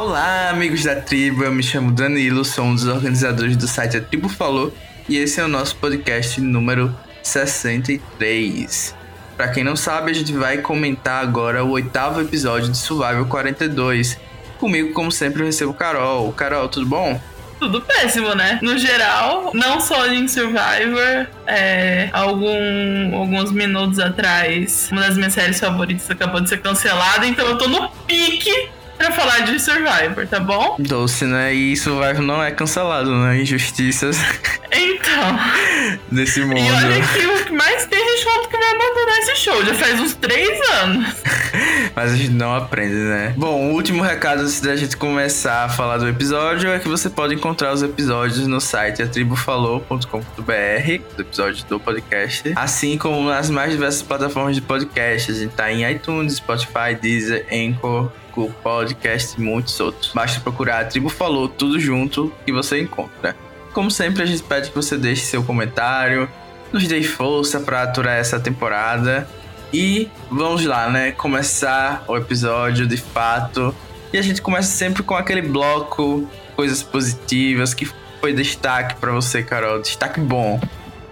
Olá, amigos da tribo. Eu me chamo Danilo, sou um dos organizadores do site A Tribo Falou e esse é o nosso podcast número 63. Para quem não sabe, a gente vai comentar agora o oitavo episódio de Survival 42. Comigo, como sempre, eu recebo Carol. Carol, tudo bom? tudo péssimo, né? No geral, não só em Survivor, é, algum, alguns minutos atrás, uma das minhas séries favoritas acabou de ser cancelada, então eu tô no pique pra falar de Survivor, tá bom? Doce, né? E Survivor não é cancelado, né? Injustiças. Então. Nesse mundo. E olha que o que mais tem gente falando que vai abandonar esse show. Já faz uns três anos. Mas a gente não aprende, né? Bom, o último recado antes da gente começar a falar do episódio é que você pode encontrar os episódios no site atribufalou.com.br, do episódio do podcast, assim como nas mais diversas plataformas de podcast. A gente tá em iTunes, Spotify, Deezer, Anchor, Podcast e muitos outros. Basta procurar a Tribo Falou tudo junto que você encontra. Como sempre, a gente pede que você deixe seu comentário, nos dê força para aturar essa temporada. E vamos lá, né? Começar o episódio de fato. E a gente começa sempre com aquele bloco, coisas positivas, que foi destaque para você, Carol. Destaque bom.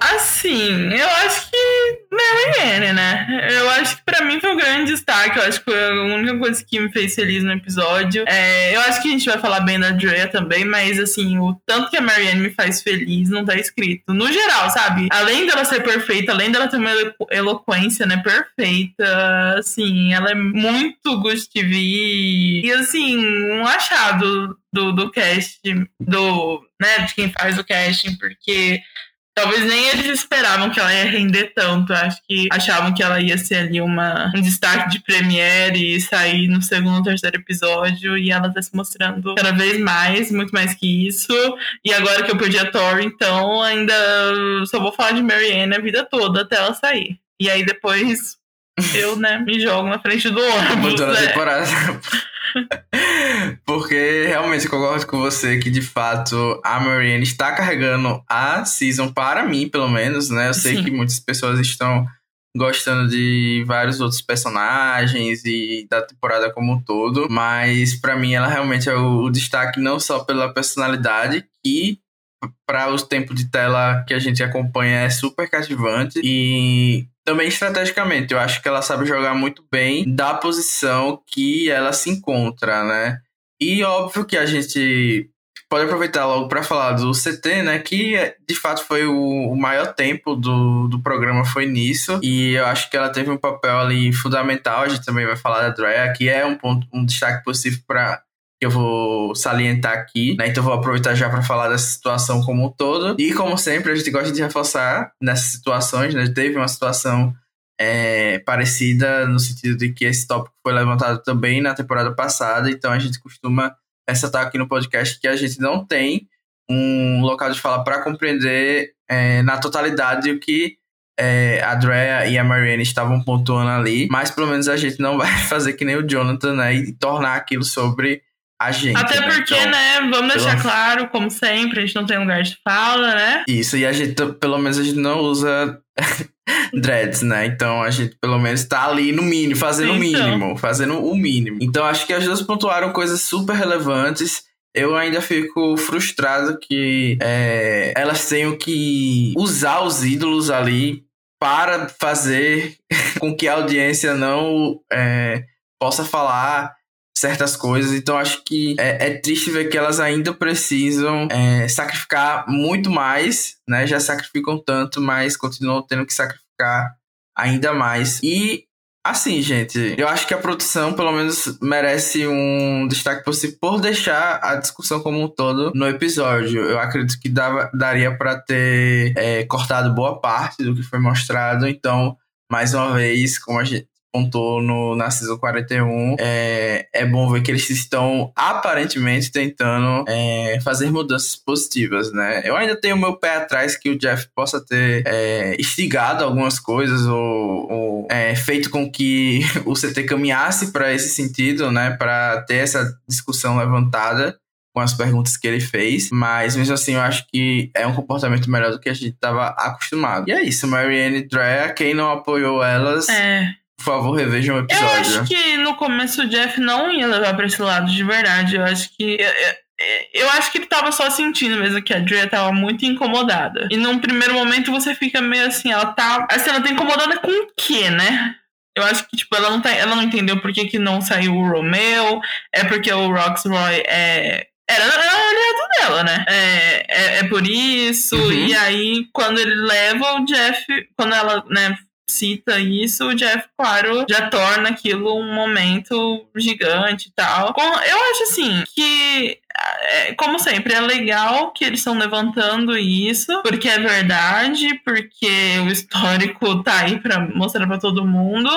Assim, eu acho que Marianne, né? Eu acho que pra mim foi um grande destaque. Eu acho que a única coisa que me fez feliz no episódio. É, eu acho que a gente vai falar bem da Drea também, mas assim, o tanto que a Marianne me faz feliz não tá escrito. No geral, sabe? Além dela ser perfeita, além dela ter uma eloquência, né, perfeita, assim, ela é muito TV. E assim, um achado do, do cast, do, né, de quem faz o casting, porque Talvez nem eles esperavam que ela ia render tanto. Acho que achavam que ela ia ser ali uma, um destaque de Premiere e sair no segundo ou terceiro episódio. E ela tá se mostrando cada vez mais, muito mais que isso. E agora que eu perdi a Tori, então ainda só vou falar de Marianne a vida toda até ela sair. E aí depois eu, né, me jogo na frente do ônibus. Né? temporada. Porque realmente concordo com você que de fato a Marianne está carregando a season para mim, pelo menos, né? Eu sei Sim. que muitas pessoas estão gostando de vários outros personagens e da temporada como um todo, mas para mim ela realmente é o, o, destaque não só pela personalidade que para os tempos de tela que a gente acompanha é super cativante e também estrategicamente, eu acho que ela sabe jogar muito bem da posição que ela se encontra, né? E óbvio que a gente pode aproveitar logo para falar do CT, né? Que de fato foi o, o, maior tempo do, do programa foi nisso. E eu acho que ela teve um papel ali fundamental. A gente também vai falar da Drea, que é um ponto, um destaque possível para que eu vou salientar aqui, né? Então vou aproveitar já para falar dessa situação como um todo. E como sempre, a gente gosta de reforçar nessas situações, né? Teve uma situação é, parecida no sentido de que esse tópico foi levantado também na temporada passada, então a gente costuma ressaltar aqui no podcast que a gente não tem um local de fala para compreender é, na totalidade o que é, a Drea e a Marianne estavam pontuando ali, mas pelo menos a gente não vai fazer que nem o Jonathan, né, e tornar aquilo sobre a gente. Até né? porque, então, né, vamos deixar pelo... claro, como sempre, a gente não tem lugar de fala, né? Isso, e a gente, pelo menos, a gente não usa dreads, né? Então a gente, pelo menos, tá ali no mínimo, fazendo o mínimo, fazendo o mínimo. Então acho que as duas pontuaram coisas super relevantes. Eu ainda fico frustrado que é, elas tenham que usar os ídolos ali para fazer com que a audiência não é, possa falar certas coisas. Então acho que é, é triste ver que elas ainda precisam é, sacrificar muito mais, né? Já sacrificam tanto, mas continuam tendo que sacrificar ainda mais. E assim, gente, eu acho que a produção pelo menos merece um destaque possível por deixar a discussão como um todo no episódio. Eu acredito que dava, daria para ter é, cortado boa parte do que foi mostrado. Então, mais uma vez, como a gente pontou no, na Season 41, é, é bom ver que eles estão aparentemente tentando é, fazer mudanças positivas, né? Eu ainda tenho meu pé atrás que o Jeff possa ter é, instigado algumas coisas ou, ou é, feito com que o CT caminhasse para esse sentido, né? Para ter essa discussão levantada com as perguntas que ele fez, mas mesmo assim eu acho que é um comportamento melhor do que a gente estava acostumado. E é isso, Marianne e quem não apoiou elas, é por favor, revejam o episódio. Eu acho que no começo o Jeff não ia levar pra esse lado de verdade. Eu acho que. Eu acho que ele tava só sentindo mesmo que a Drea tava muito incomodada. E num primeiro momento você fica meio assim, ela tá. Assim, ela tá incomodada com o quê, né? Eu acho que, tipo, ela não, tá, ela não entendeu por que, que não saiu o Romeo. É porque o Roxroy é. Era, era aliado dela, né? É, é, é por isso. Uhum. E aí, quando ele leva o Jeff. Quando ela, né, cita isso, o Jeff, claro, já torna aquilo um momento gigante e tal. Eu acho assim que é, como sempre, é legal que eles estão levantando isso, porque é verdade, porque o histórico tá aí para mostrar para todo mundo.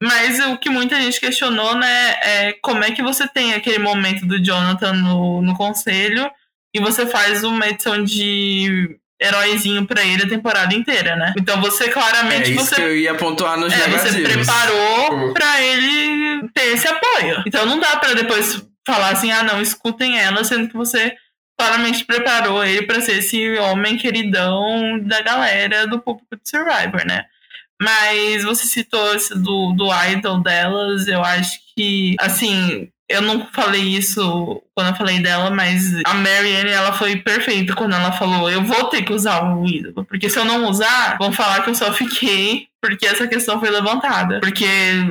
Mas o que muita gente questionou, né, é como é que você tem aquele momento do Jonathan no, no conselho e você faz uma edição de heróizinho para ele a temporada inteira, né? Então você claramente. É isso você, que eu ia pontuar nos é, Você preparou para ele ter esse apoio. Então não dá para depois falar assim, ah não, escutem ela, sendo que você claramente preparou ele para ser esse homem queridão da galera do público de Survivor, né? Mas você citou esse do, do idol delas, eu acho que, assim, eu não falei isso quando eu falei dela, mas a Marianne, ela foi perfeita quando ela falou: eu vou ter que usar o ídolo, porque se eu não usar, vão falar que eu só fiquei porque essa questão foi levantada. Porque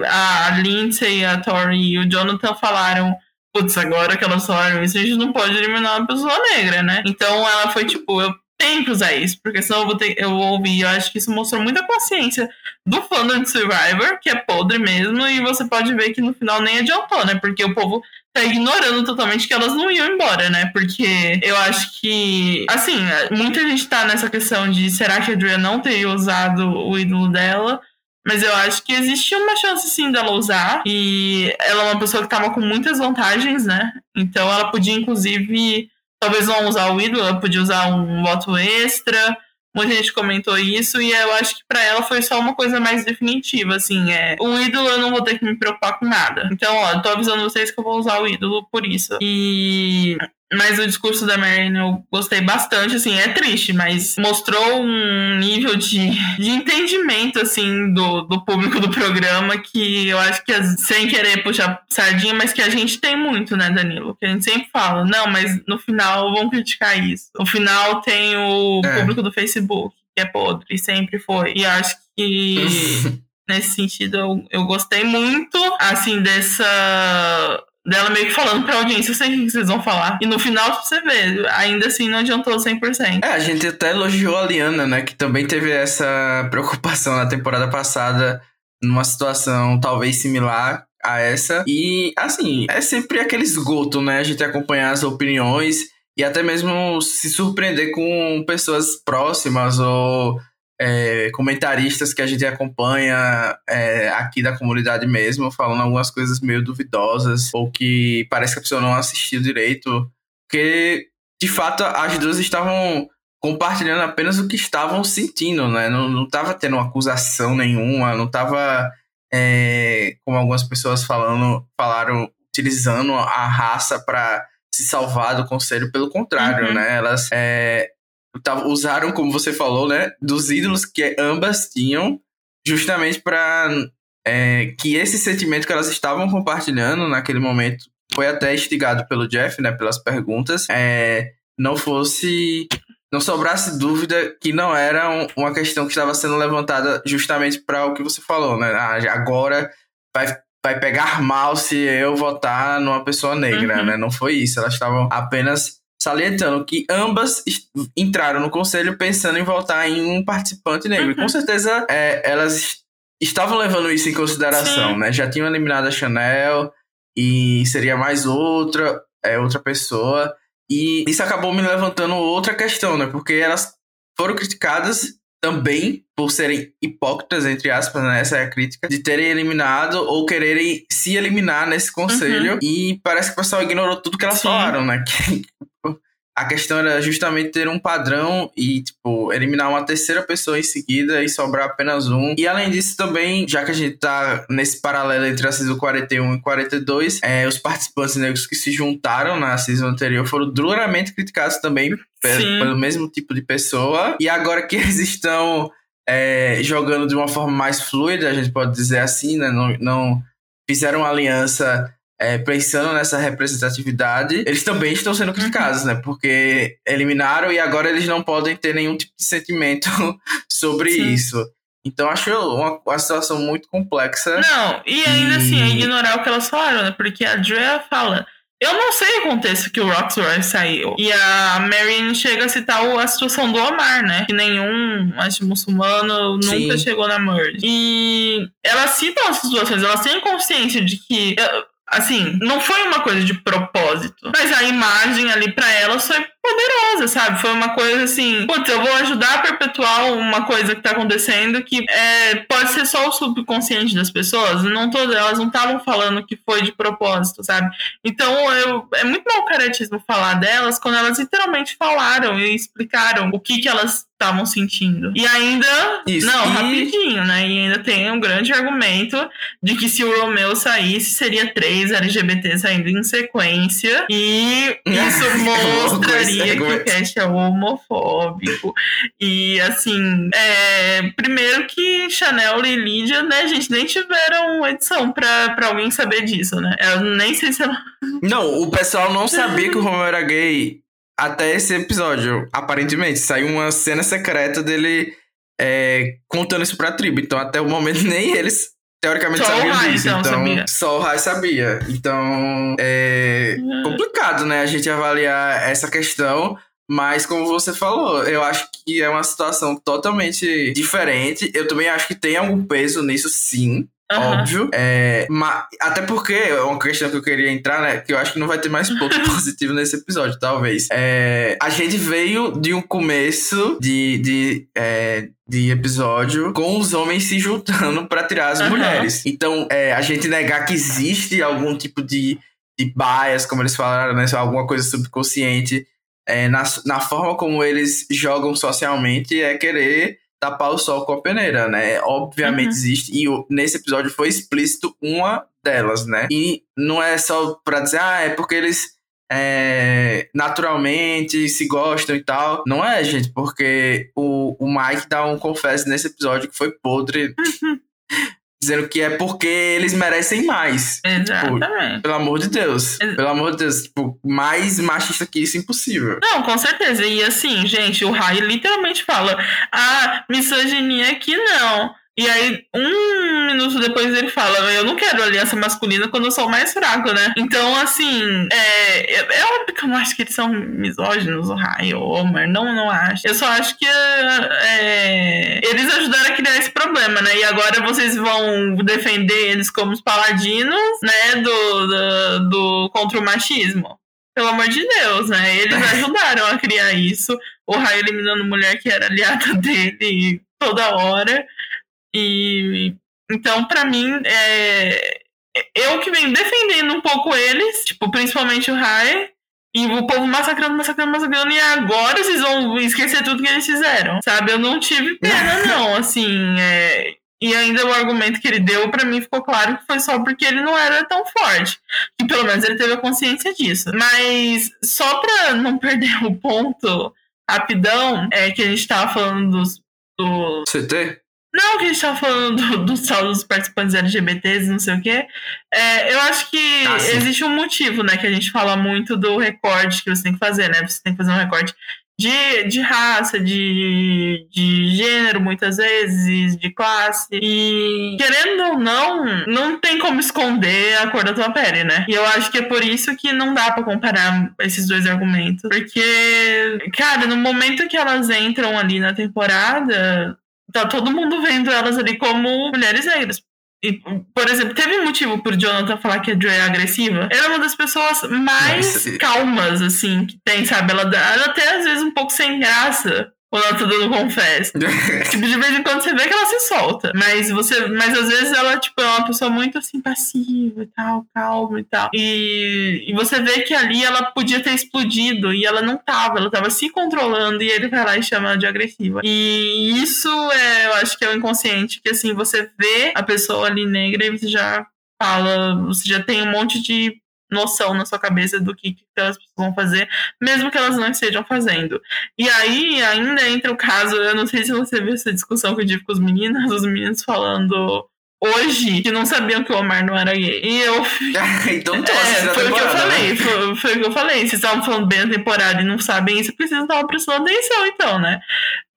a Lindsay, a Tori e o Jonathan falaram. Putz, agora que elas falaram isso, a gente não pode eliminar uma pessoa negra, né? Então ela foi tipo, eu tenho que usar isso, porque senão eu vou, ter, eu. Eu acho que isso mostrou muita consciência do fandom de Survivor, que é podre mesmo, e você pode ver que no final nem adiantou, né? Porque o povo tá ignorando totalmente que elas não iam embora, né? Porque eu acho que, assim, muita gente tá nessa questão de será que a Drea não teria usado o ídolo dela? Mas eu acho que existe uma chance sim dela usar. E ela é uma pessoa que tava com muitas vantagens, né? Então ela podia, inclusive, talvez não usar o ídolo, ela podia usar um voto extra. Muita gente comentou isso e eu acho que para ela foi só uma coisa mais definitiva, assim, é, o ídolo eu não vou ter que me preocupar com nada. Então, ó, tô avisando vocês que eu vou usar o ídolo por isso. E mas o discurso da Marianne eu gostei bastante, assim, é triste, mas mostrou um nível de, de entendimento, assim, do, do público do programa que eu acho que, sem querer puxar sardinha, mas que a gente tem muito, né, Danilo? Que a gente sempre fala, não, mas no final vão criticar isso. No final tem o é. público do Facebook, que é podre, sempre foi. E acho que... nesse sentido, eu, eu gostei muito, assim, dessa dela meio que falando pra audiência, eu sei o que vocês vão falar. E no final, você vê, ainda assim não adiantou 100%. É, a gente até elogiou a Liana, né, que também teve essa preocupação na temporada passada, numa situação talvez similar a essa. E, assim, é sempre aquele esgoto, né, a gente acompanhar as opiniões e até mesmo se surpreender com pessoas próximas ou é, comentaristas que a gente acompanha é, aqui da comunidade mesmo, falando algumas coisas meio duvidosas, ou que parece que a pessoa não assistiu direito, porque de fato as duas estavam compartilhando apenas o que estavam sentindo, né? Não, não tava tendo acusação nenhuma, não tava, é, como algumas pessoas falando, falaram, utilizando a raça para se salvar do conselho, pelo contrário, uhum. né? Elas é, usaram, como você falou, né, dos ídolos que ambas tinham, justamente para é, que esse sentimento que elas estavam compartilhando naquele momento foi até instigado pelo Jeff, né, pelas perguntas, é, não fosse não sobrasse dúvida que não era um, uma questão que estava sendo levantada justamente para o que você falou, né? Ah, agora vai, vai pegar mal se eu votar numa pessoa negra, uhum. né? Não foi isso. Elas estavam apenas salientando que ambas entraram no conselho pensando em votar em um participante negro. Uhum. E com certeza é, elas estavam levando isso em consideração, Sim. né? Já tinham eliminado a Chanel e seria mais outra, é, outra pessoa. E isso acabou me levantando outra questão, né? Porque elas foram criticadas também por serem hipócritas, entre aspas, né? Essa é a crítica, de terem eliminado ou quererem se eliminar nesse conselho. Uhum. E parece que o pessoal ignorou tudo que elas Sim. falaram, né? Que a questão era justamente ter um padrão e, tipo, eliminar uma terceira pessoa em seguida e sobrar apenas um. E além disso, também, já que a gente tá nesse paralelo entre a season 41 e 42, é, os participantes negros que se juntaram na season anterior foram duramente criticados também pelo, pelo mesmo tipo de pessoa. E agora que eles estão é, jogando de uma forma mais fluida, a gente pode dizer assim, né? Não, não fizeram uma aliança é, pensando nessa representatividade, eles também estão sendo criticados, uhum. né? Porque eliminaram e agora eles não podem ter nenhum tipo de sentimento sobre Sim. isso. Então acho uma, uma situação muito complexa. Não, e ainda e... assim, é ignorar o que elas falaram, né? Porque a Drea fala. Eu não sei o contexto que o Roxroy saiu. E a Marion chega a citar a situação do Omar, né? Que nenhum acho, muçulmano nunca Sim. chegou na merge. E ela cita as situações, elas têm consciência de que assim, não foi uma coisa de propósito, mas a imagem ali para elas foi poderosa, sabe? Foi uma coisa assim, putz, eu vou ajudar a perpetuar uma coisa que tá acontecendo que é, pode ser só o subconsciente das pessoas, não todas, elas não estavam falando que foi de propósito, sabe? Então eu, é muito mau caratismo falar delas quando elas literalmente falaram e explicaram o que que elas estavam sentindo. E ainda, Isso. não, e... rapidinho, né? E ainda tem um grande argumento de que se o Romeu saísse, seria três LGBT saindo em sequência. E isso mostraria que o cast é homofóbico. E assim, é, primeiro que Chanel e Lídia, né, gente, nem tiveram edição pra, pra alguém saber disso, né? Eu nem sei se ela. Não, o pessoal não sabia que o Romeu era gay até esse episódio, aparentemente, saiu uma cena secreta dele é, contando isso pra tribo. Então, até o momento, nem eles teoricamente só sabiam o disso. Então, então sabia. só o Rai sabia. Então, é uhum. complicado, né? A gente avaliar essa questão. Mas, como você falou, eu acho que é uma situação totalmente diferente. Eu também acho que tem algum peso nisso, sim. Uhum. Óbvio. É, até porque é uma questão que eu queria entrar, né? Que eu acho que não vai ter mais ponto positivo nesse episódio, talvez. É, a gente veio de um começo de, de, é, de episódio com os homens se juntando para tirar as uhum. mulheres. Então, é, a gente negar que existe algum tipo de, de bias, como eles falaram, né? Alguma coisa subconsciente é, na, na forma como eles jogam socialmente é querer tapar o sol com a peneira, né? Obviamente uhum. existe, e nesse episódio foi explícito uma delas, né? E não é só pra dizer, ah, é porque eles é, naturalmente se gostam e tal. Não é, gente, porque o, o Mike dá um confesso nesse episódio que foi podre. Uhum dizendo que é porque eles merecem mais. Exatamente. Tipo, pelo amor de Deus. Ex pelo amor de Deus. Tipo, mais machista que isso, impossível. Não, com certeza. E assim, gente, o Rai literalmente fala: ah, misoginia aqui não. E aí, um minuto depois ele fala: Eu não quero aliança masculina quando eu sou mais fraco, né? Então, assim, é, é, óbvio que eu não acho que eles são misóginos, o Rai, o Homer. Não, não acho. Eu só acho que é, eles ajudaram a criar esse problema, né? E agora vocês vão defender eles como os paladinos, né? Do, do, do contra o machismo. Pelo amor de Deus, né? Eles ajudaram a criar isso. O Rai eliminando mulher que era aliada dele toda hora. E então, para mim, é, eu que venho defendendo um pouco eles, tipo, principalmente o Rai, e o povo massacrando, massacrando, massacrando, e agora vocês vão esquecer tudo que eles fizeram, sabe? Eu não tive pena, não, assim, é, e ainda o argumento que ele deu, para mim, ficou claro que foi só porque ele não era tão forte. Que pelo menos ele teve a consciência disso. Mas só pra não perder o ponto rapidão, é que a gente tava falando dos. Do... CT? Não, que a gente tava falando do, do saldo dos participantes LGBTs, não sei o quê. É, eu acho que ah, existe um motivo, né? Que a gente fala muito do recorte que você tem que fazer, né? Você tem que fazer um recorte de, de raça, de, de gênero, muitas vezes, de classe. E, querendo ou não, não tem como esconder a cor da tua pele, né? E eu acho que é por isso que não dá para comparar esses dois argumentos. Porque, cara, no momento que elas entram ali na temporada, tá todo mundo vendo elas ali como mulheres negras. E, por exemplo, teve um motivo por Jonathan falar que a Joy é agressiva. Ela é uma das pessoas mais calmas, assim, que tem, sabe? Ela, ela até às vezes um pouco sem graça ela tá dando confesso. tipo, de vez em quando você vê que ela se solta. Mas você. Mas às vezes ela, tipo, é uma pessoa muito assim, passiva e tal, calma e tal. E, e você vê que ali ela podia ter explodido e ela não tava, ela tava se controlando e ele vai lá e chama ela de agressiva. E isso é, eu acho que é o inconsciente, que assim, você vê a pessoa ali negra e você já fala, você já tem um monte de noção na sua cabeça do que, que elas vão fazer, mesmo que elas não estejam fazendo. E aí ainda entra o caso, eu não sei se você viu essa discussão que eu tive com os meninos, os meninos falando hoje que não sabiam que o Omar não era gay. E eu. então tô é, foi o que eu falei. né? Foi, foi, o que eu falei. Vocês estavam falando bem a temporada e não sabem isso, precisam estar prestando atenção, então, né?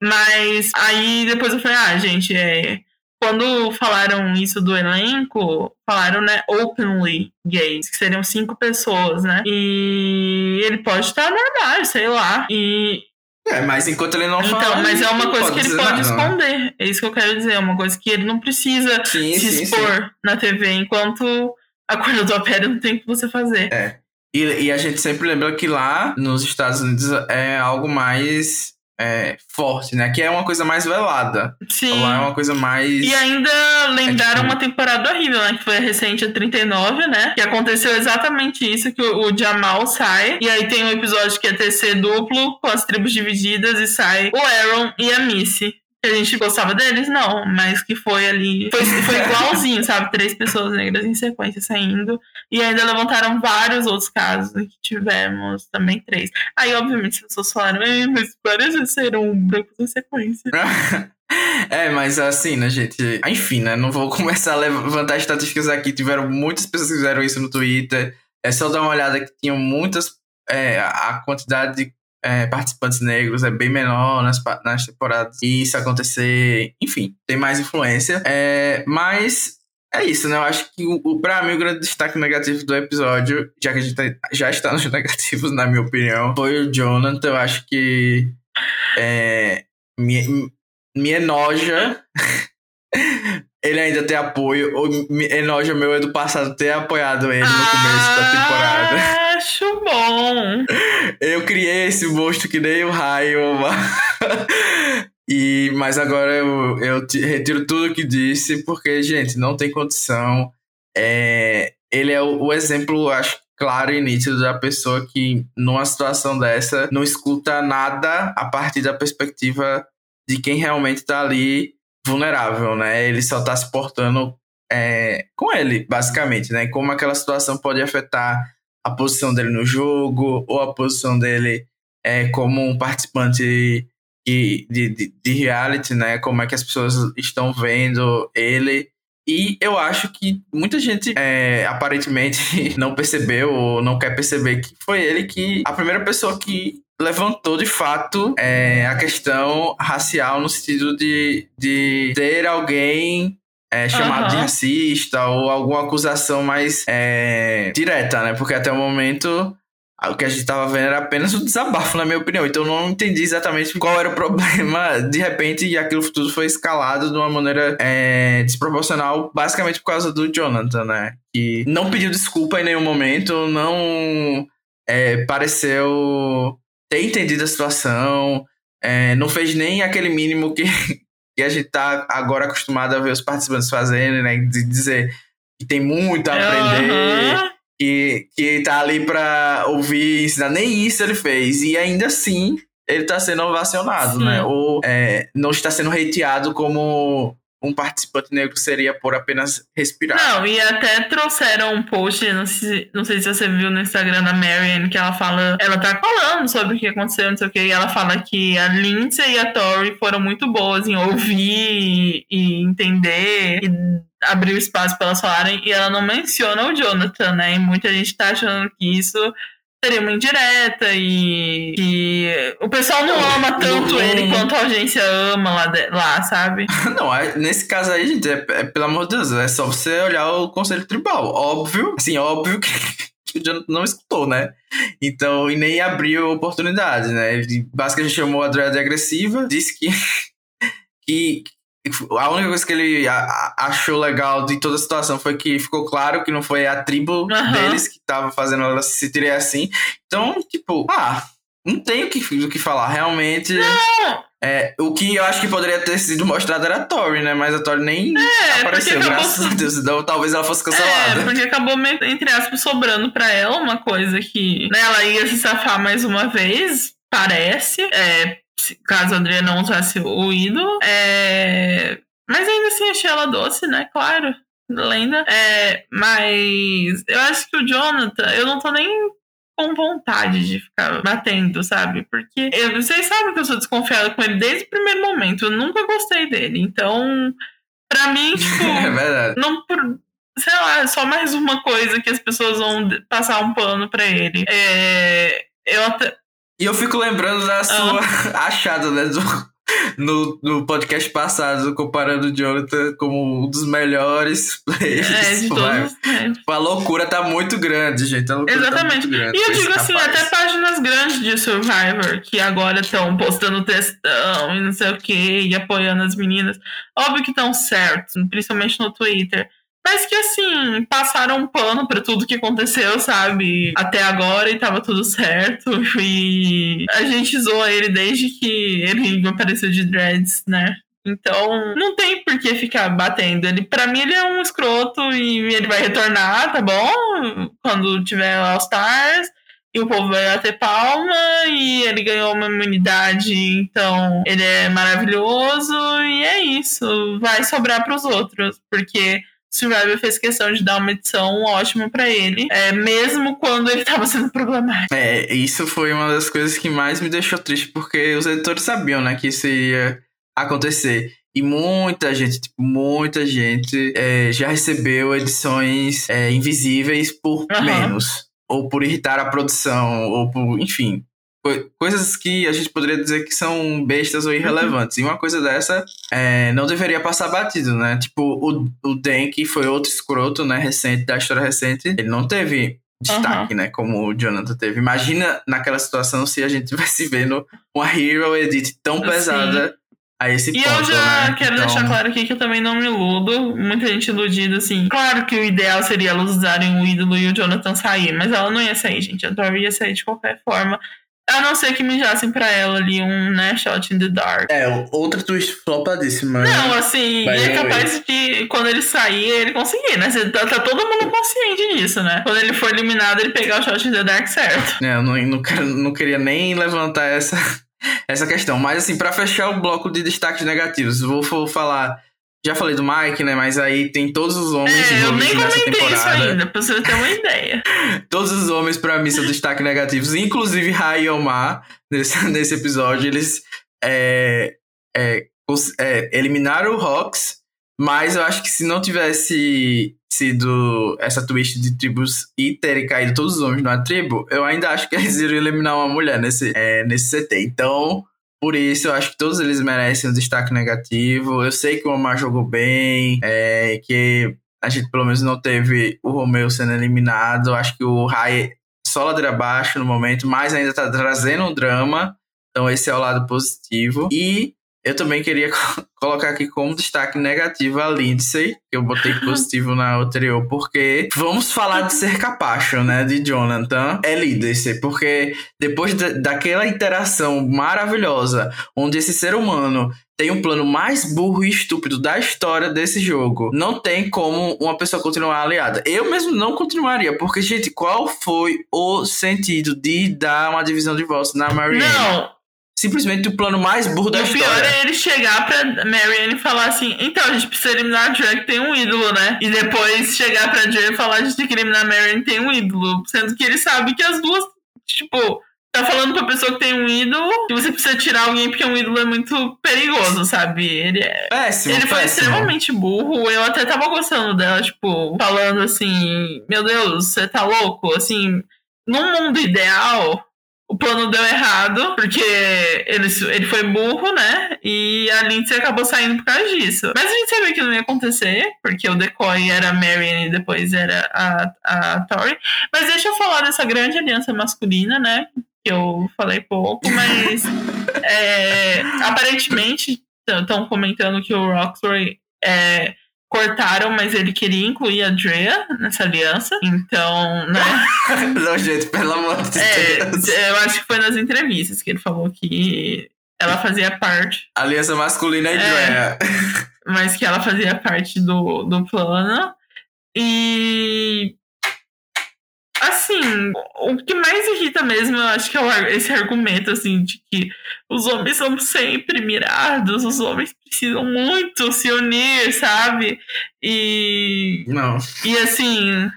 Mas aí depois eu falei, ah, gente, é. Quando falaram isso do elenco, falaram, né, openly gays, que seriam cinco pessoas, né? E ele pode estar normal, sei lá. E é, mas enquanto ele não então, fala. mas é uma coisa que ele pode nada, esconder. É isso que eu quero dizer. É uma coisa que ele não precisa sim, se sim, expor sim. na TV, enquanto a cor da pele não tem o que você fazer. É. E, e, a gente sempre lembra que lá nos Estados Unidos é algo mais é, forte, né? Que é uma coisa mais velada. Sim. Lá é uma coisa mais. E ainda lembraram é tipo... uma temporada horrível, né? Que foi a recente, a 39, né? Que aconteceu exatamente isso: que o, o Jamal sai. E aí tem um episódio que é TC duplo, com as tribos divididas, e sai o Aaron e a Missy que a gente gostava deles, não, mas que foi ali. Foi, foi igualzinho, sabe? Três pessoas negras em sequência saindo. E ainda levantaram vários outros casos que tivemos também três. Aí, obviamente, as pessoas falaram, mas várias vezes saíram brancos em sequência. É, mas assim, né, gente? Enfim, né? Não vou começar a levantar estatísticas aqui. Tiveram muitas pessoas que fizeram isso no Twitter. É só dar uma olhada que tinham muitas. É, a quantidade de é, participantes negros é bem menor nas, nas temporadas. E isso acontecer, enfim, tem mais influência. É, mas é isso, né? Eu acho que o, o, pra mim o grande destaque negativo do episódio, já que a gente tá, já está nos negativos, na minha opinião, foi o Jonathan. Eu acho que é, me, me enoja. ele ainda ter apoio. Ou me enoja meu é do passado ter apoiado ele no começo da temporada acho bom. Eu criei esse monstro que nem o raio. e, mas agora eu, eu retiro tudo que disse, porque, gente, não tem condição. É, ele é o, o exemplo, acho, claro e nítido da pessoa que, numa situação dessa, não escuta nada a partir da perspectiva de quem realmente tá ali vulnerável, né? Ele só tá se portando é, com ele, basicamente, né? Como aquela situação pode afetar a posição dele no jogo ou a posição dele é, como um participante de, de, de reality, né? Como é que as pessoas estão vendo ele. E eu acho que muita gente é, aparentemente não percebeu ou não quer perceber que foi ele que a primeira pessoa que levantou de fato é, a questão racial no sentido de, de ter alguém é, chamado uhum. de racista ou alguma acusação mais é, direta, né? Porque até o momento o que a gente tava vendo era apenas um desabafo, na minha opinião. Então eu não entendi exatamente qual era o problema. De repente, aquilo tudo foi escalado de uma maneira é, desproporcional, basicamente por causa do Jonathan, né? Que não pediu desculpa em nenhum momento, não é, pareceu ter entendido a situação, é, não fez nem aquele mínimo que, que a gente tá agora acostumado a ver os participantes fazendo, né? De dizer que tem muito a aprender, uhum. que, que tá ali pra ouvir, ensinar. Nem isso ele fez. E ainda assim, ele tá sendo ovacionado, Sim. né? Ou é, não está sendo hateado como um participante negro seria por apenas respirar. Não, e até trouxeram um post, não sei, não sei se você viu no Instagram da Marion, que ela fala, ela tá falando sobre o que aconteceu, não sei o que, e ela fala que a Lindsay e a Tori foram muito boas em ouvir e entender e abrir o espaço para elas falarem, e ela não menciona o Jonathan, né? E muita gente tá achando que isso seria uma indireta e que o pessoal não ama tanto não, ele quanto a agência ama lá, de, lá sabe? não, nesse caso aí, gente, é, é, pelo amor de Deus, é só você olhar o conselho tribal. Óbvio, assim, óbvio que, que o Jonathan não escutou, né? Então, e nem abriu oportunidade, né? Ele basicamente chamou a Dread agressiva, disse que, que a única coisa que ele achou legal de toda a situação foi que ficou claro que não foi a tribo uhum. deles que tava fazendo ela se sentir assim. Então, tipo, ah, não tem o que, o que falar. Realmente. Não. É, o que eu acho que poderia ter sido mostrado era a Tori, né? Mas a Tori nem é, apareceu, graças acabou... a Deus. Então talvez ela fosse cancelada. É, porque acabou, entre aspas, sobrando pra ela uma coisa que né, ela ia se safar mais uma vez, parece. É, caso a Adriana não usasse o ídolo. É... Mas ainda assim achei ela doce, né? Claro. lenda. É, mas eu acho que o Jonathan, eu não tô nem com vontade de ficar batendo, sabe? Porque eu, vocês sabem que eu sou desconfiada com ele desde o primeiro momento. Eu nunca gostei dele. Então, pra mim, tipo. É verdade. Não por. Sei lá, é só mais uma coisa que as pessoas vão passar um pano pra ele. É, eu até. E eu fico lembrando da sua Ah. achada, né? do- no, no podcast passado, comparando o Jonathan como um dos melhores players. É, todos. é. A loucura tá muito grande, gente. Loucura Exatamente. Tá grande E eu digo assim, rapaz. até páginas grandes de Survivor, que agora estão postando textão e não sei o que, e apoiando as meninas. Óbvio que estão certos, principalmente no Twitter. Mas que assim, passaram um pano pra tudo que aconteceu, sabe? Até agora e tava tudo certo. E a gente zoa ele desde que ele apareceu de dreads, né? Então, não tem por que ficar batendo. Ele, pra mim, ele é um escroto e ele vai retornar, tá bom? Quando tiver All Stars. E o povo vai bater palma e ele ganhou uma imunidade, então ele é maravilhoso e é isso. Vai sobrar pros outros, porque Survivor fez questão de dar uma edição ótima pra ele, é, mesmo quando ele tava sendo problemático. É, isso foi uma das coisas que mais me deixou triste, porque os editores sabiam, né, que isso ia acontecer. E muita gente, tipo, muita gente é, já recebeu edições é, invisíveis por Aham. menos. Ou por irritar a produção, ou por, enfim. Co- Coisas que a gente poderia dizer que são bestas ou irrelevantes. E uma coisa dessa é, não deveria passar batido, né? Tipo, o, o Dan, que foi outro escroto, né, recente, da história recente, ele não teve destaque, né? Como o Jonathan teve. Imagina naquela situação se a gente tivesse vendo uma Hero Edit tão Sim. pesada a esse E ponto, eu já né? quero Então, deixar claro aqui que eu também não me iludo. Muita gente iludida, assim. Claro que o ideal seria elas usarem o ídolo e o Jonathan sair, mas ela não ia sair, gente. A Tori ia sair de qualquer forma. A não ser que mijassem pra ela ali um, né, shot in the dark. É, outra twist flopadíssima. Não, assim, By e é capaz de, quando ele sair, ele conseguir, né? Tá, tá todo mundo consciente disso, né? Quando ele for eliminado, ele pegar o shot in the dark certo. É, eu não, não, não queria nem levantar essa, essa questão. Mas, assim, pra fechar o bloco de destaques negativos, vou, vou falar. Já falei do Mike, né? Mas aí tem todos os homens É, eu envolvidos nem nessa comentei isso temporada. ainda, pra você ter uma ideia. Todos os homens, pra mim, são destaques negativos, inclusive Rai e Omar, nesse, nesse episódio. Eles é, é, cons- é, eliminaram o Hawks, mas eu acho que se não tivesse sido essa twist de tribos e terem caído todos os homens numa tribo, eu ainda acho que eles iriam eliminar uma mulher nesse, é, nesse CT. Então, por isso, eu acho que todos eles merecem um destaque negativo. Eu sei que o Omar jogou bem, é, que a gente pelo menos não teve o Romeu sendo eliminado. Eu acho que o Rai só ladeira abaixo no momento, mas ainda tá trazendo um drama. Então esse é o lado positivo. E eu também queria co- colocar aqui como destaque negativo a Lindsay, que eu botei positivo na anterior, porque vamos falar de ser capacho, né, de Jonathan. É Lindsay, porque depois da- daquela interação maravilhosa, onde esse ser humano tem um plano mais burro e estúpido da história desse jogo. Não tem como uma pessoa continuar aliada. Eu mesmo não continuaria, porque, gente, qual foi o sentido de dar uma divisão de votos na Marianne? Não, Simplesmente o plano mais burro E da o pior história. é ele chegar pra Marianne e falar assim: então, a gente precisa eliminar a Drake, tem um ídolo, né? E depois chegar pra Drake e falar: a gente tem que eliminar a Marianne, tem um ídolo. Sendo que ele sabe que as duas, tipo, tá falando pra pessoa que tem um ídolo que você precisa tirar alguém porque um ídolo é muito perigoso, sabe? Ele é. Péssimo, Ele foi péssimo. extremamente burro. Eu até tava gostando dela, tipo, falando assim: Meu Deus, você tá louco? Assim, num mundo ideal, o plano deu errado, porque ele, ele foi burro, né? E a Lindsay acabou saindo por causa disso. Mas a gente sabia que não ia acontecer, porque o decoy era a Marion e depois era a, a Tori. Mas deixa eu falar dessa grande aliança masculina, né? Que eu falei pouco, mas é, aparentemente estão comentando que o Roxbury é, cortaram, mas ele queria incluir a Drea nessa aliança. Então, né? Não, gente, pelo amor de Deus. É, eu acho que foi nas entrevistas que ele falou que ela fazia parte, Aliança masculina e É. Drea. mas que ela fazia parte do, do plano. E. Assim, o que mais irrita mesmo, eu acho que é esse argumento, assim, de que os homens são sempre mirados, os homens precisam muito se unir, sabe? E. Não. E assim.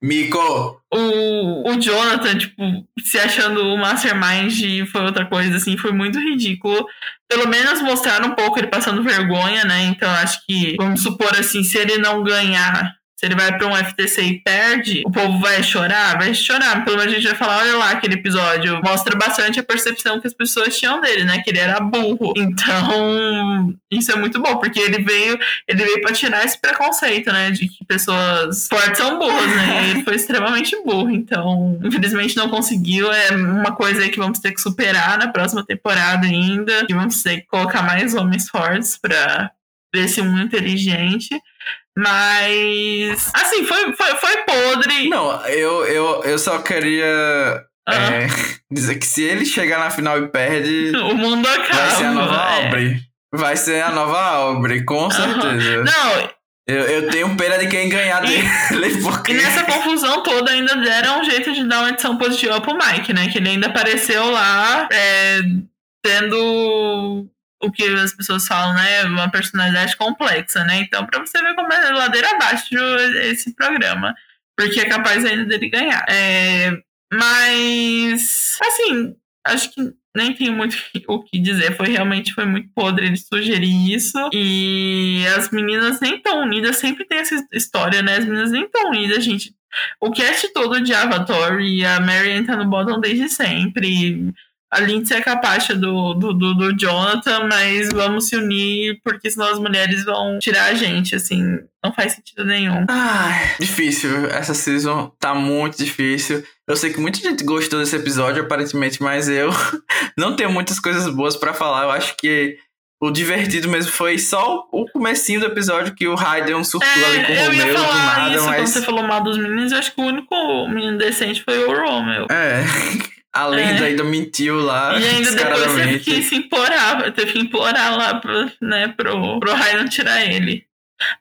Mico! O, o Jonathan, tipo, se achando o mastermind foi outra coisa, assim, foi muito ridículo. Pelo menos mostrar um pouco ele passando vergonha, né? Então acho que, vamos supor assim, se ele não ganhar se ele vai para um FTC e perde, o povo vai chorar? Vai chorar. Pelo menos a gente vai falar, olha lá, aquele episódio mostra bastante a percepção que as pessoas tinham dele, né? Que ele era burro. Então, isso é muito bom, porque ele veio, ele veio para tirar esse preconceito, né? De que pessoas fortes são burras, né? E ele foi extremamente burro. Então, infelizmente não conseguiu. É uma coisa aí que vamos ter que superar na próxima temporada ainda. E vamos ter que colocar mais homens fortes para ver se um inteligente. Mas, assim, foi, foi, foi podre. Não, eu, eu, eu só queria uhum. é, dizer que se ele chegar na final e perde. O mundo acaba. Vai ser a nova é. Aubrey. Vai ser a nova Aubrey, com certeza. Uhum. Não. Eu, eu tenho pena de quem ganhar dele. Porque... E nessa confusão toda ainda deram um jeito de dar uma edição positiva pro Mike, né? Que ele ainda apareceu lá é, tendo o que as pessoas falam, né? Uma personalidade complexa, né? Então, para você ver como é ladeira abaixo esse programa. Porque é capaz ainda dele ganhar. É, mas, assim, acho que nem tenho muito o que dizer. Foi realmente foi muito podre ele sugerir isso. E as meninas nem tão unidas, sempre tem essa história, né? As meninas nem tão unidas, gente. O cast todo de Avatar e a Marianne tá no bottom desde sempre a Lindsay é capaz do, do, do, do, Jonathan, mas vamos se unir, porque senão as mulheres vão tirar a gente, assim, não faz sentido nenhum. Ai, difícil. Essa season tá muito difícil. Eu sei que muita gente gostou desse episódio, aparentemente, mas eu não tenho muitas coisas boas para falar. Eu acho que o divertido mesmo foi só o comecinho do episódio que o Raiden surtou é, ali com o Romeu. Ia falar nada, isso mas... quando você falou mal dos meninos, eu acho que o único menino decente foi o Romeu. É... A lenda é. ainda mentiu lá. E ainda depois teve que se implorar, teve que implorar lá pro, né, pro, pro Ryan tirar ele.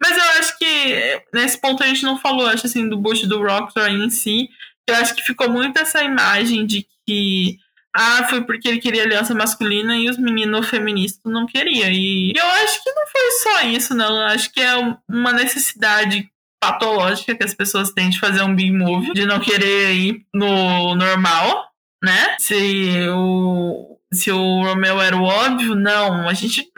Mas eu acho que nesse ponto a gente não falou, acho assim, do Bush do Rockstar em si. Eu acho que ficou muito essa imagem de que ah, foi porque ele queria aliança masculina e os meninos feministas não queriam. E eu acho que não foi só isso, não. Eu acho que é uma necessidade patológica que as pessoas têm de fazer um big move, de não querer ir no normal né? Se o, se o Romeu era o óbvio, não. A gente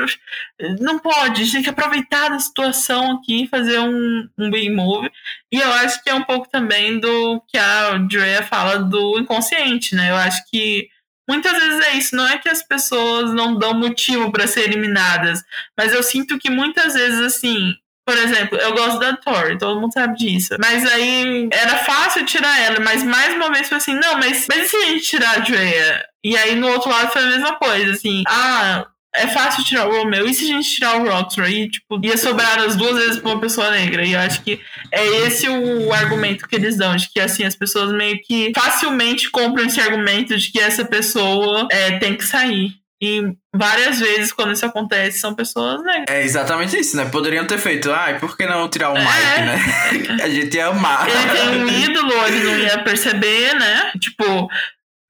não pode, a gente tem que aproveitar a situação aqui e fazer um, um big move. E eu acho que é um pouco também do que a Drea fala do inconsciente, né? Eu acho que muitas vezes é isso. Não é que as pessoas não dão motivo para ser eliminadas, mas eu sinto que muitas vezes, assim, por exemplo, eu gosto da Tori, todo mundo sabe disso. Mas aí era fácil tirar ela, mas mais uma vez foi assim, não, mas, mas e se a gente tirar a Drea? E aí no outro lado foi a mesma coisa, assim, ah, é fácil tirar o Romeo. E se a gente tirar o Rockstar? tipo, ia sobrar as duas vezes pra uma pessoa negra. E eu acho que é esse o argumento que eles dão. De que, assim, as pessoas meio que facilmente compram esse argumento de que essa pessoa é, tem que sair. E várias vezes, quando isso acontece, são pessoas negras. É exatamente isso, né? Poderiam ter feito, ai, por que não tirar o é. Mike, né? a gente ia amar. Ele tem um ídolo, ele não ia perceber, né? Tipo.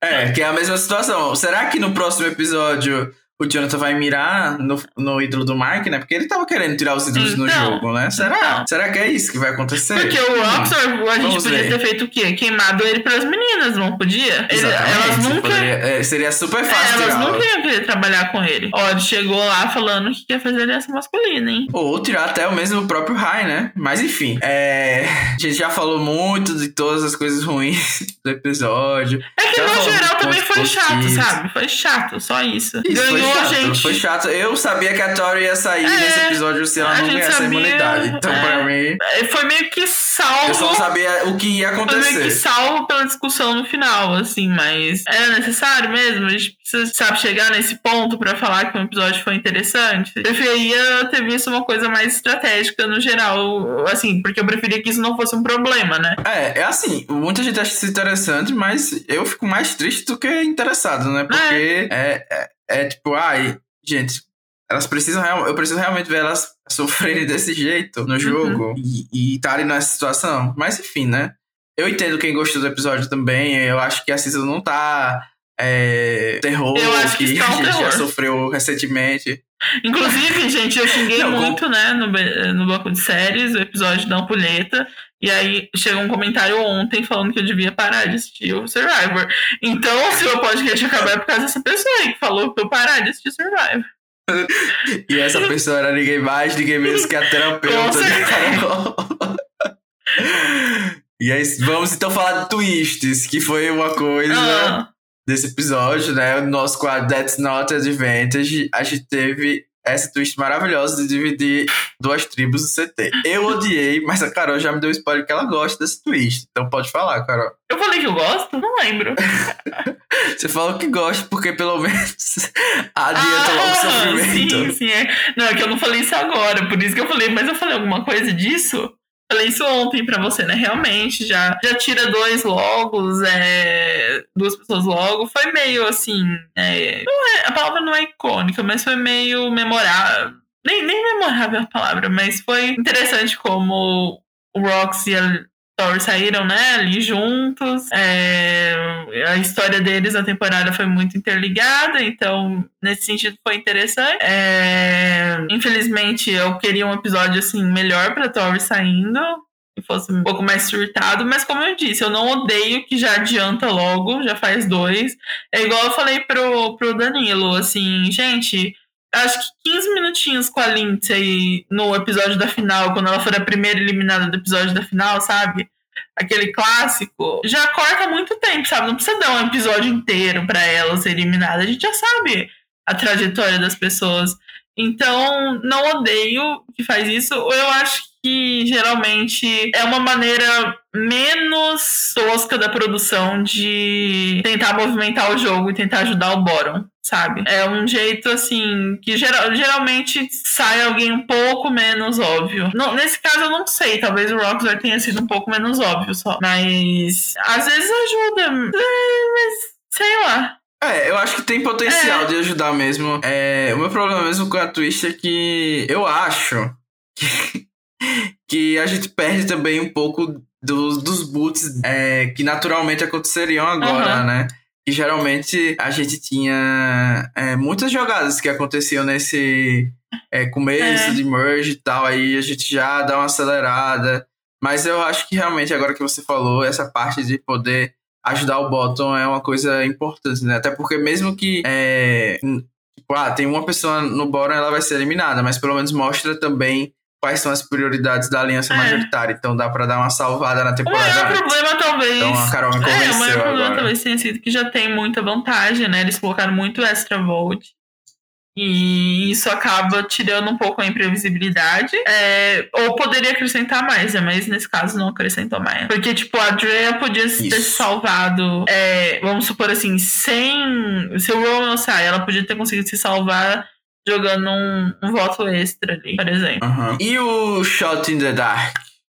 É, que é a mesma situação. Será que no próximo episódio o Jonathan vai mirar no, no ídolo do Mark, né? Porque ele tava querendo tirar os ídolos então, no jogo, né? Será? Então. Será que é isso que vai acontecer? Porque o Rockstar, a gente Vamos podia ver. ter feito o quê? Queimado ele pras meninas, não podia? Ele, elas nunca. Poderia, é, seria super fácil. É, elas nunca iam querer trabalhar com ele. Ó, ele chegou lá falando que quer fazer aliança masculina, hein? Ou tirar até o mesmo próprio Rai, né? Mas enfim. É... A gente já falou muito de todas as coisas ruins do episódio. É que no geral também foi chato, sabe? Foi chato, só isso. isso Ganhou chato, gente. Foi chato. Eu sabia que a Tori ia sair é, nesse episódio se ela não ganhasse a imunidade. Então, é, pra mim. É, foi meio que salvo. Eu só não sabia o que ia acontecer. Foi meio que salvo pela discussão no final, assim, mas era necessário mesmo. A gente precisa, sabe, chegar nesse ponto pra falar que um episódio foi interessante. Eu preferia ter visto uma coisa mais estratégica no geral, assim, porque eu preferia que isso não fosse um problema, né? É, é assim, muita gente acha isso interessante, mas eu fico mais triste do que interessado, né? Porque é, é, é tipo, ai, gente, elas precisam eu preciso realmente ver elas sofrerem desse jeito no uhum. jogo uhum. e estarem nessa situação. Mas enfim, né? eu entendo quem gostou do episódio também. Eu acho que a season não tá é, terror Eu acho que que está a um gente já terror. sofreu recentemente. Inclusive, gente, eu xinguei Não, muito, né, no, no bloco de séries, o episódio da ampulheta. E aí chegou um comentário ontem falando que eu devia parar de assistir o Survivor. Então, se o podcast acabar é por causa dessa pessoa aí que falou pra eu parar de assistir Survivor. E essa pessoa era ninguém mais, ninguém menos que a terapeuta. E aí, vamos então falar de twists, que foi uma coisa Ah, desse episódio, né? O nosso quadro That's Not Advantage. A gente teve essa twist maravilhosa de dividir duas tribos do CT. Eu odiei, mas a Carol já me deu spoiler que ela gosta desse twist. Então pode falar, Carol. eu falei que eu gosto? Não lembro. Você falou que gosta porque pelo menos adianta logo o Ah, sofrimento. Sim, sim. É. Não, é que eu não falei isso agora, por isso que eu falei, mas eu falei alguma coisa disso? Falei isso ontem pra você, né? Realmente, já, já tira dois logos, é, duas pessoas logo. Foi meio assim. é, é- a palavra não é icônica, mas foi meio memorável. Nem, nem memorável a palavra, mas foi interessante como o Rox e a Thor saíram, né, ali juntos. É, a história deles na temporada foi muito interligada, então nesse sentido foi interessante. É, infelizmente eu queria um episódio assim melhor pra Thor saindo. Que fosse um pouco mais surtado, mas como eu disse, eu não odeio que já adianta logo, já faz dois. É igual eu falei pro, pro Danilo, assim, gente, acho que 15 minutinhos com a Lindsay no episódio da final, quando ela for a primeira eliminada do episódio da final, sabe? Aquele clássico, já corta muito tempo, sabe? Não precisa dar um episódio inteiro pra ela ser eliminada. A gente já sabe a trajetória das pessoas. Então, não odeio que faz isso. Eu acho que geralmente é uma maneira menos tosca da produção de tentar movimentar o jogo e tentar ajudar o Boron, sabe? É um jeito assim que geral, geralmente sai alguém um pouco menos óbvio. Não, nesse caso eu não sei, talvez o Rockstar tenha sido um pouco menos óbvio só, mas às vezes ajuda. Mas sei lá. É, eu acho que tem potencial É. de ajudar mesmo. É, o meu problema mesmo com a Twist é que eu acho que, que a gente perde também um pouco dos, dos boots é, que naturalmente aconteceriam agora, Aham. né? Que geralmente a gente tinha é, muitas jogadas que aconteciam nesse é, começo É. de merge e tal, aí a gente já dá uma acelerada. Mas eu acho que realmente, agora que você falou, essa parte de poder ajudar o bottom é uma coisa importante, né? Até porque mesmo que é, tipo, ah, tem uma pessoa no bottom, ela vai ser eliminada, mas pelo menos mostra também quais são as prioridades da aliança É. majoritária. Então dá pra dar uma salvada na O temporada. maior antes. problema talvez. Então a Carol me É, o convenceu maior problema agora. talvez tenha sido que já tem muita vantagem, né? Eles colocaram muito extra volt. E isso acaba tirando um pouco a imprevisibilidade. É, ou poderia acrescentar mais, né? Mas nesse caso não acrescentou mais. Porque, tipo, a Drea podia ter se Isso. salvado, é, vamos supor assim, sem. Se o Roman sai, ela podia ter conseguido se salvar jogando um, um voto extra ali, por exemplo. Aham. E o Shot in the Dark?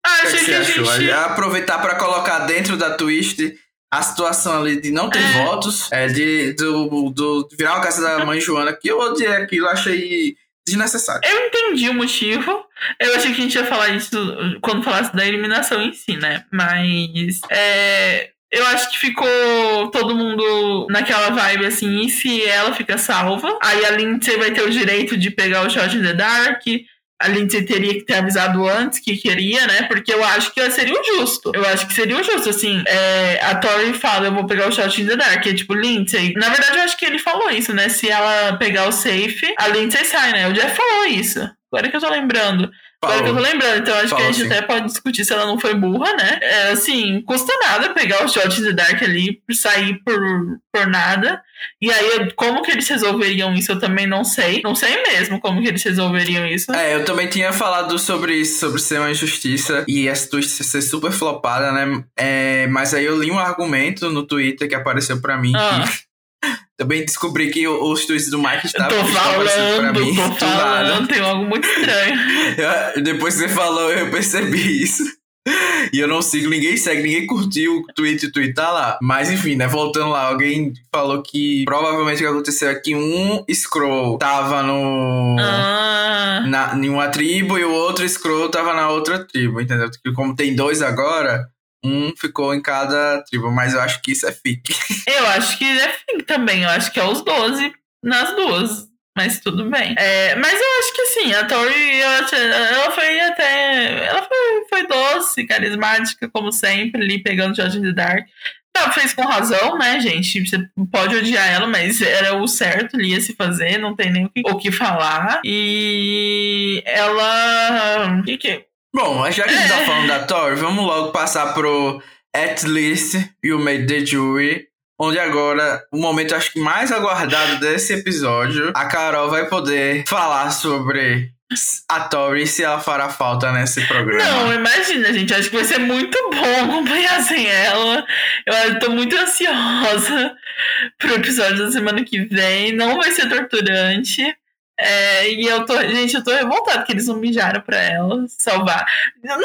Ah, O que, é achei que que, você a achou? gente. Aproveitar pra colocar dentro da twist a situação ali de não ter É. votos, é, de, do, do de virar uma casa da mãe Joana, que eu odiei aquilo, achei desnecessário. Eu entendi o motivo. Eu achei que a gente ia falar isso quando falasse da eliminação em si, né? Mas é, eu acho que ficou todo mundo naquela vibe assim, e se ela fica salva? Aí a Lindsay vai ter o direito de pegar o shot in the dark. A Lindsay teria que ter avisado antes que queria, né? Porque eu acho que seria o justo. Eu acho que seria o justo, assim. é, a Tori fala, eu vou pegar o shot in the dark. É tipo, Lindsay. Na verdade, eu acho que ele falou isso, né? Se ela pegar o safe, a Lindsay sai, né? O Jeff falou isso. Agora que eu tô lembrando. Agora que eu tô Falou. lembrando, então acho que a Falou, gente sim. até pode discutir se ela não foi burra, né? É, assim, custa nada pegar o shot in the dark ali, sair por, por nada. E aí, como que eles resolveriam isso, eu também não sei. Não sei mesmo como que eles resolveriam isso. É, eu também tinha falado sobre isso, sobre ser uma injustiça e essa twist ser super flopada, né? É, mas aí eu li um argumento no Twitter que apareceu pra mim Ah. que também descobri que os tweets do Mike estavam tô aparecendo pra falando, mim. tô falando, tem algo muito estranho. Eu- Depois que você falou, eu percebi isso. E eu não sigo, ninguém segue, ninguém curtiu o tweet, o tweet tá lá. Mas enfim, né? Voltando lá, alguém falou que provavelmente o que aconteceu é que um scroll tava no. Ah, Na, em uma tribo e o outro scroll tava na outra tribo, entendeu? Porque como tem dois agora, um ficou em cada tribo, mas eu acho que isso é fic. Eu acho que é fic também, eu acho que é os 12 nas duas. Mas tudo bem. É, mas eu acho que assim, a Tori, ela foi até. Ela foi, foi doce, carismática, como sempre, ali pegando Judge the Dark. Ela fez com razão, né, gente? Você pode odiar ela, mas era o certo ali a se fazer, não tem nem o que, o que falar. E ela. O que que. Bom, já que a gente tá é. falando da Tori, vamos logo passar pro At Least You Made the Jury onde agora, o momento acho que mais aguardado desse episódio, a Carol vai poder falar sobre a Tori se ela fará falta nesse programa. Não, imagina, gente. Acho que vai ser muito bom acompanhar sem ela. Eu tô muito ansiosa pro episódio da semana que vem. Não vai ser torturante. É, e eu tô, gente, eu tô revoltada que eles não mijaram pra ela salvar. Não,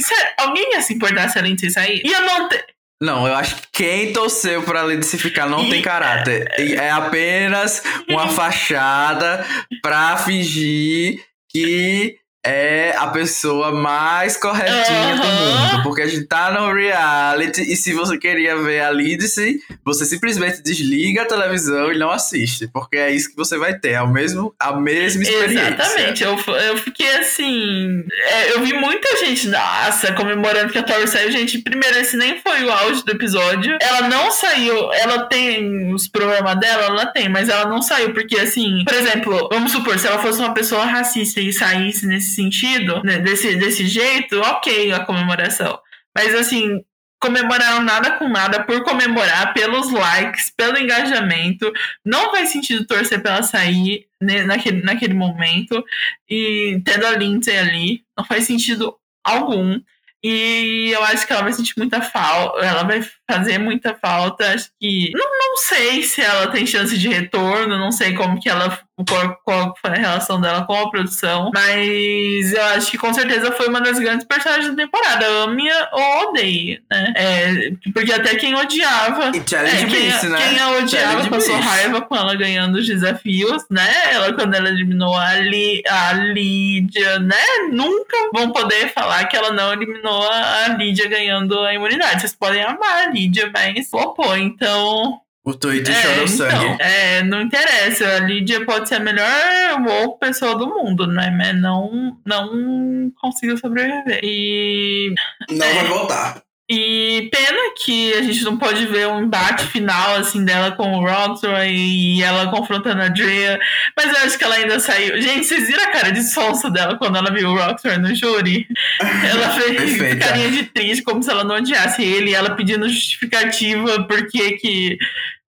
sério, alguém ia se importar se a Lindsay sair? Ia não ter. Não, eu acho que quem torceu pra Lindsay ficar não tem caráter. É apenas uma fachada pra fingir que é a pessoa mais corretinha uhum. do mundo. Porque a gente tá no reality e se você queria ver a Lindsay, você simplesmente desliga a televisão e não assiste. Porque é isso que você vai ter, é o mesmo, a mesma experiência. Exatamente. Eu, eu fiquei assim. É, eu vi muita gente, nossa, comemorando que a Tori saiu. Gente, primeiro, esse nem foi o áudio do episódio. Ela não saiu, ela tem os problemas dela, ela tem, mas ela não saiu. Porque, assim, por exemplo, vamos supor, se ela fosse uma pessoa racista e saísse nesse sentido, né, desse, desse jeito, ok a comemoração. Mas assim, comemoraram nada com nada por comemorar, pelos likes, pelo engajamento. Não faz sentido torcer pra ela sair né, naquele, naquele momento. E tendo a Lindsay ali, não faz sentido algum. E eu acho que ela vai sentir muita falta. Ela vai fazer muita falta. Acho que. Não, não sei se ela tem chance de retorno, não sei como que ela. Qual, foi a relação dela com a produção. Mas eu acho que com certeza foi uma das grandes personagens da temporada. Ame ou odeie, né? É, porque até quem odiava. E é, quem, né? quem a odiava passou raiva com ela ganhando os desafios, né? Ela, quando ela eliminou a, Li, a Lídia, né? Nunca vão poder falar que ela não eliminou a Lídia ganhando a imunidade. Vocês podem amar a Lídia, mas flopou. Então, o Twitter é, chorou então, sangue. É, não interessa. A Lídia pode ser a melhor pessoa do mundo, né? Mas não, não conseguiu sobreviver. E. Não é, vai voltar. E pena que a gente não pode ver um embate final assim dela com o Roxroy e ela confrontando a Drea. Mas eu acho que ela ainda saiu. Gente, vocês viram a cara de sonsa dela quando ela viu o Roxroy no júri? Ela fez carinha de triste, como se ela não odiasse ele, e ela pedindo justificativa porque que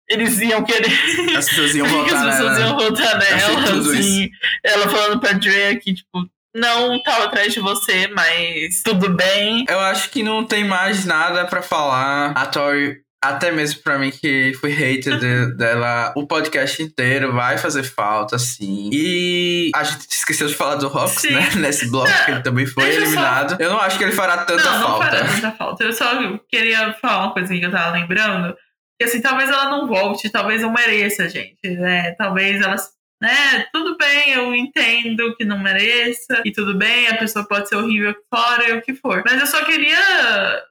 eles iam querer. As pessoas iam votar nela. As pessoas iam votar nela, assim. Ela falando pra Drea que, tipo, não tava atrás de você, mas tudo bem. Eu acho que não tem mais nada para falar. A Tori até mesmo pra mim que fui hater de, dela o podcast inteiro, vai fazer falta, sim. E a gente esqueceu de falar do Rox, sim. né? Nesse bloco, que ele também foi eliminado. Só... Eu não acho que ele fará tanta não, falta. Não, fará tanta falta. Eu só queria falar uma coisa que eu tava lembrando. Que assim, talvez ela não volte, talvez eu mereça, gente. Né? Talvez ela né? Tudo bem, eu entendo que não mereça, e tudo bem, a pessoa pode ser horrível fora e o que for. Mas eu só queria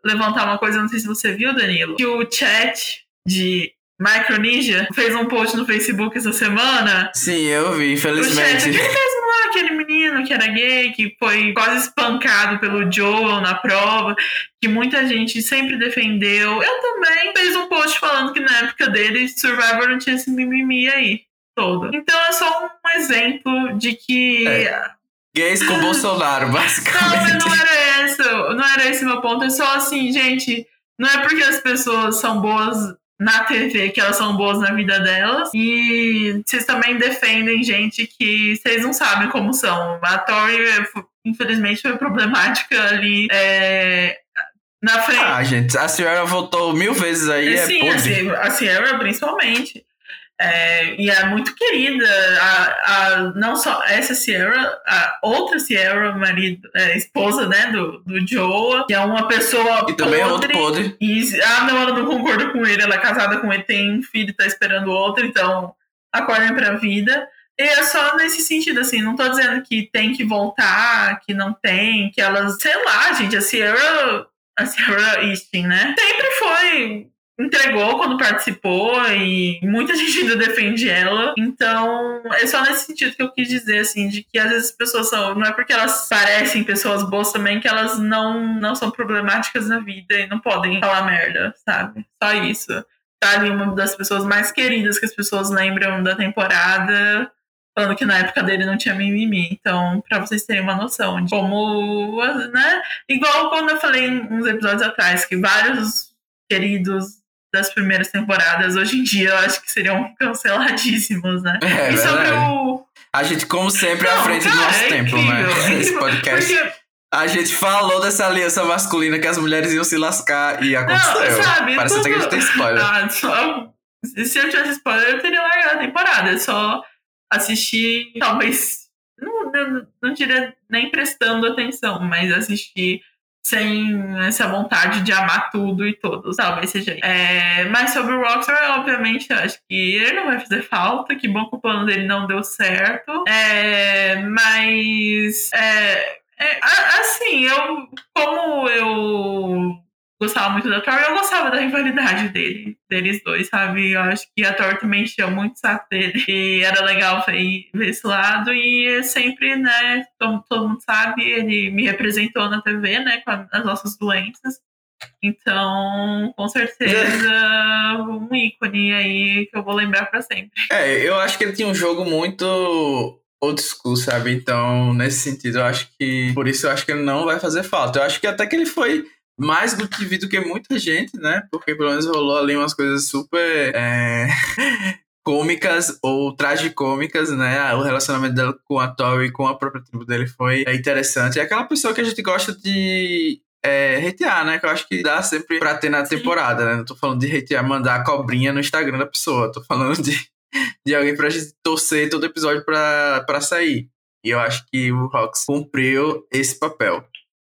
levantar uma coisa, não sei se você viu, Danilo, que o chat de Micronesia fez um post no Facebook essa semana. Sim, eu vi, infelizmente. O chat, lá, aquele menino que era gay, que foi quase espancado pelo Joel na prova, que muita gente sempre defendeu. Eu também fez um post falando que na época dele, Survivor não tinha esse mimimi aí todo. Então é só um exemplo de que. É. Gays com Bolsonaro, basicamente. Não, não era esse, não era esse meu ponto. É só assim, gente, não é porque as pessoas são boas na TV que elas são boas na vida delas. E vocês também defendem gente que vocês não sabem como são. A Tori, infelizmente, foi problemática ali. É, na frente. Ah, gente, a Sierra voltou mil vezes aí. É, sim, é a Sierra principalmente. É, e é muito querida, a, a, não só essa Sierra, a outra Sierra, marido, é, esposa né, do, do Joe, que é uma pessoa. E também é outro podre. E, ah, não, ela não concorda com ele, ela é casada com ele, tem um filho, tá esperando outro, então acordem pra vida. E é só nesse sentido, assim, não tô dizendo que tem que voltar, que não tem, que elas, sei lá, gente, a Sierra a Sarah Easton, né? Sempre foi entregou quando participou e muita gente ainda defende ela. Então, é só nesse sentido que eu quis dizer, assim, de que às vezes as pessoas são. Não é porque elas parecem pessoas boas também que elas não, não são problemáticas na vida e não podem falar merda, sabe? Só isso. Tá ali uma das pessoas mais queridas que as pessoas lembram da temporada. Falando que na época dele não tinha mimimi. Então, pra vocês terem uma noção de como, né? Igual quando eu falei uns episódios atrás, que vários queridos das primeiras temporadas, hoje em dia eu acho que seriam canceladíssimos, né? É, e sobre verdade. o. A gente, como sempre, é à Não, frente do cara, nosso é tempo, incrível, né? é Esse podcast. Porque, A gente falou dessa aliança masculina que as mulheres iam se lascar e aconteceu. não, sabe? Parece até que a gente tem spoiler. Ah, só... Se eu tivesse spoiler, eu teria largado a temporada. Eu só assisti, talvez. Não, não, não diria nem prestando atenção, mas assisti sem essa vontade de amar tudo e todos, talvez seja. É, mas sobre o Rockstar, obviamente, eu acho que ele não vai fazer falta, que bom que o plano dele não deu certo. É, mas é, é, assim, eu como eu gostava muito da Tori, eu gostava da rivalidade dele, deles dois, sabe? Eu acho que a Tori também encheu muito o saco dele. E era legal ver, esse lado. E sempre, né, como todo mundo sabe, ele me representou na TV, né, com as nossas doenças. Então, com certeza, um ícone aí que eu vou lembrar pra sempre. É, eu acho que ele tinha um jogo muito old school, sabe? Então, nesse sentido, eu acho que. Por isso eu acho que ele não vai fazer falta. Eu acho que até que ele foi mais good TV do que muita gente, né? Porque pelo menos rolou ali umas coisas super. é, cômicas ou tragicômicas, né? O relacionamento dela com a Tori e com a própria tribo dele foi é, interessante. É aquela pessoa que a gente gosta de é, hatear, né? Que eu acho que dá sempre pra ter na Sim. temporada, né? Não tô falando de hatear, mandar a cobrinha no Instagram da pessoa. Tô falando de, de alguém pra gente torcer todo episódio pra, pra sair. E eu acho que o Rox cumpriu esse papel.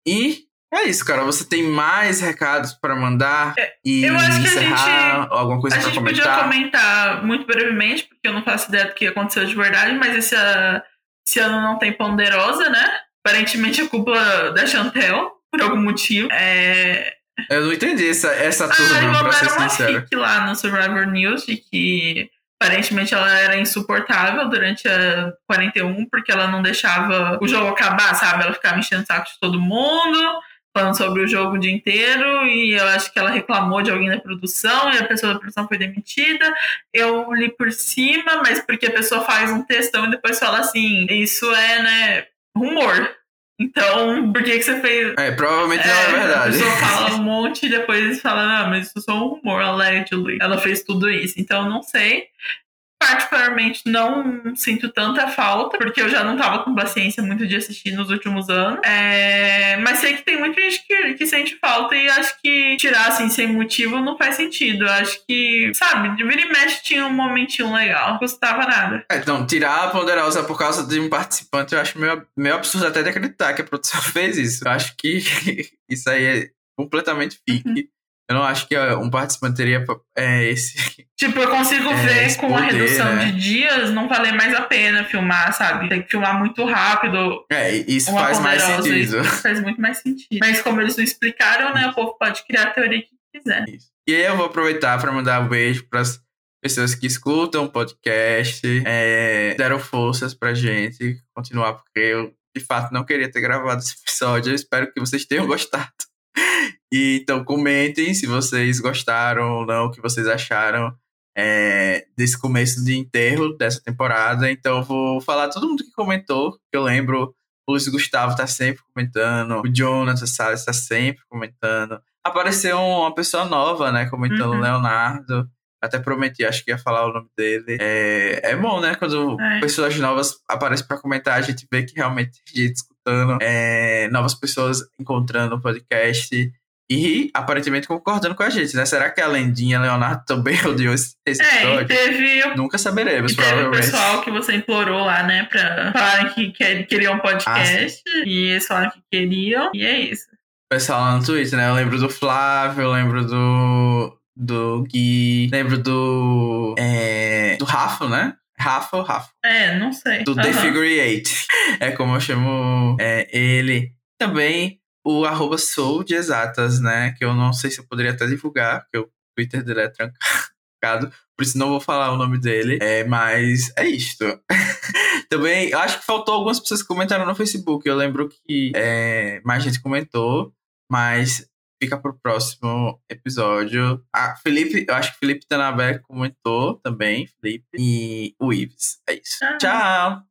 E é isso, cara. Você tem mais recados pra mandar e eu acho que a encerrar? gente- alguma coisa A pra gente podia comentar? comentar muito brevemente, porque eu não faço ideia do que aconteceu de verdade, mas esse, ah, esse ano não tem ponderosa, né? Aparentemente é culpa da Chantel, por algum motivo. É... Eu não entendi essa, essa Ah, turma, eles pra ser uma sincero. fic lá no Survivor News de que aparentemente ela era insuportável durante a 41, porque ela não deixava o jogo acabar, sabe? Ela ficava enchendo o saco de todo mundo, falando sobre o jogo o dia inteiro, e eu acho que ela reclamou de alguém da produção, e a pessoa da produção foi demitida. Eu li por cima, mas porque a pessoa faz um textão e depois fala assim, isso é, né, rumor. Então, por que, que você fez. É, provavelmente não é A verdade. pessoa fala um monte e depois fala, não, mas isso é só um rumor, allegedly. Ela fez tudo isso. Então, não sei. Particularmente, não sinto tanta falta, porque eu já não tava com paciência muito de assistir nos últimos anos. É, Mas sei que tem muita gente que, que sente falta e acho que tirar assim sem motivo não faz sentido. Eu acho que, sabe, de vira e mexe tinha um momentinho legal. Não custava nada. É, então, tirar a Ponderosa por causa de um participante, eu acho meio, meio absurdo até de acreditar que a produção fez isso. Eu acho que isso aí é completamente fique. Uhum. Eu não acho que um participante teria é, esse. Tipo, eu consigo É, ver com a poder, redução né? de dias não valer mais a pena filmar, sabe? Tem que filmar muito rápido. É, isso Uma faz mais poderosa, sentido. Isso faz muito mais sentido. Mas como eles não explicaram, né? O povo pode criar a teoria que quiser. Isso. E aí eu vou aproveitar para mandar um beijo para as pessoas que escutam o podcast, é, deram forças pra gente continuar, porque eu de fato não queria ter gravado esse episódio. Eu espero que vocês tenham gostado. E, então comentem se vocês gostaram ou não, o que vocês acharam é, desse começo de enterro dessa temporada. Então eu vou falar todo mundo que comentou, que eu lembro. O Luiz Gustavo tá sempre comentando, o Jonathan Salles tá sempre comentando. Apareceu uma pessoa nova, né, comentando, Uhum. o Leonardo. Até prometi, acho que ia falar o nome dele. É, é bom, né? Quando É. pessoas novas aparecem pra comentar, a gente vê que realmente tem gente escutando, é, novas pessoas encontrando o podcast e aparentemente concordando com a gente, né? Será que a Lendinha Leonardo também odiou esse, É, episódio? teve, o- Nunca saberemos, e teve o provavelmente. pessoal que você implorou lá, né? Pra falarem que quer- queriam um podcast. e eles falaram que queriam. E é isso. O pessoal lá no Twitter, né? Eu lembro do Flávio, eu lembro do, do Gui, lembro do. É, do Rafa, né? Rafa ou Rafa? É, não sei. Do The. Figure Eight. É como eu chamo é, ele. Também o arroba sou de exatas, né? Que eu não sei se eu poderia até divulgar, porque o Twitter dele é trancado. Por isso não vou falar o nome dele. É, mas é isto. Também, eu acho que faltou algumas pessoas que comentaram no Facebook. Eu lembro que é, mais gente comentou, mas fica pro próximo episódio. Ah, Felipe, eu acho que Felipe Tanabé comentou também, Felipe. E o Ives. É isso. Tchau!